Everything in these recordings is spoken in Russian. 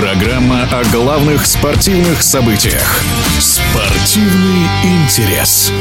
Программа о главных спортивных событиях. Спортивный интерес.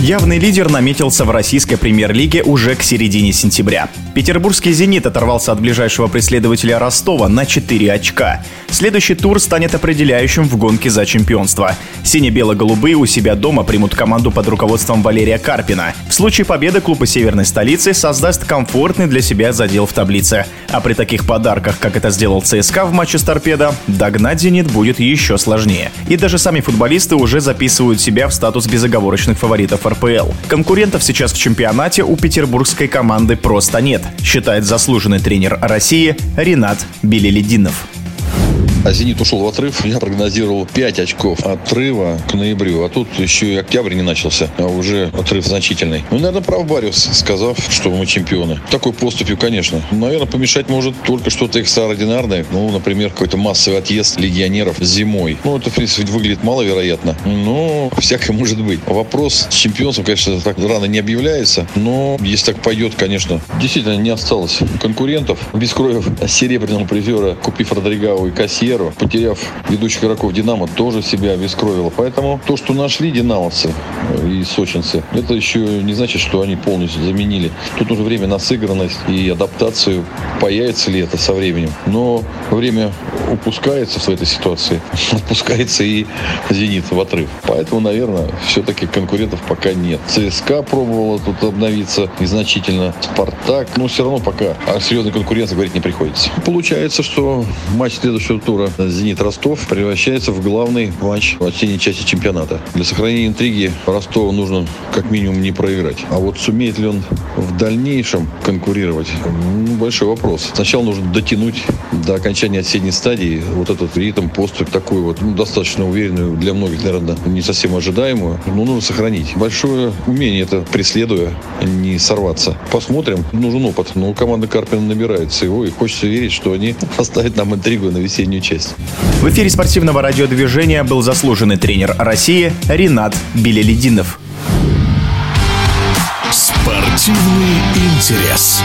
Явный лидер наметился в российской премьер-лиге уже к середине сентября. Петербургский «Зенит» оторвался от ближайшего преследователя Ростова на 4 очка. Следующий тур станет определяющим в гонке за чемпионство. Сине-бело-голубые у себя дома примут команду под руководством Валерия Карпина. В случае победы клуба северной столицы создаст комфортный для себя задел в таблице. А при таких подарках, как это сделал ЦСКА в матче с «Торпедо», догнать «Зенит» будет еще сложнее. И даже сами футболисты уже записывают себя в статус безоговорочных фаворитов РПЛ. Конкурентов сейчас в чемпионате у петербургской команды просто нет, считает заслуженный тренер России Ренат Белелединов. А «Зенит» ушел в отрыв. Я прогнозировал 5 очков отрыва к ноябрю. А тут еще и октябрь не начался, а уже отрыв значительный. Ну, наверное, прав Бариус, сказав, что мы чемпионы. Такой поступью, конечно. Наверное, помешать может только что-то экстраординарное. Ну, например, какой-то массовый отъезд легионеров зимой. Ну, это, в принципе, выглядит маловероятно. Но всякое может быть. Вопрос с чемпионством, конечно, так рано не объявляется. Но если так пойдет, конечно, действительно не осталось конкурентов. Бескроев серебряного призера, купив Родригау и Кассия, карьеру, потеряв ведущих игроков «Динамо», тоже себя обескровило. Поэтому то, что нашли «Динамовцы» и сочинцы, это еще не значит, что они полностью заменили. Тут нужно время на сыгранность и адаптацию. Появится ли это со временем? Но время упускается в этой ситуации. Отпускается и «Зенит» в отрыв. Поэтому, наверное, все-таки конкурентов пока нет. ЦСКА пробовала тут обновиться незначительно. «Спартак». Но все равно пока о серьезной конкуренции говорить не приходится. Получается, что матч следующего тура тура «Зенит Ростов» превращается в главный матч в осенней части чемпионата. Для сохранения интриги Ростову нужно как минимум не проиграть. А вот сумеет ли он в дальнейшем конкурировать, большой вопрос. Сначала нужно дотянуть до окончания осенней стадии вот этот ритм, поступь такой вот, ну, достаточно уверенную, для многих, наверное, не совсем ожидаемую, но нужно сохранить. Большое умение это, преследуя, не сорваться. Посмотрим. Нужен опыт. Но команда Карпина набирается его, и хочется верить, что они оставят нам интригу на весеннюю часть. В эфире спортивного радиодвижения был заслуженный тренер России Ренат Белелединов. Спортивный интерес.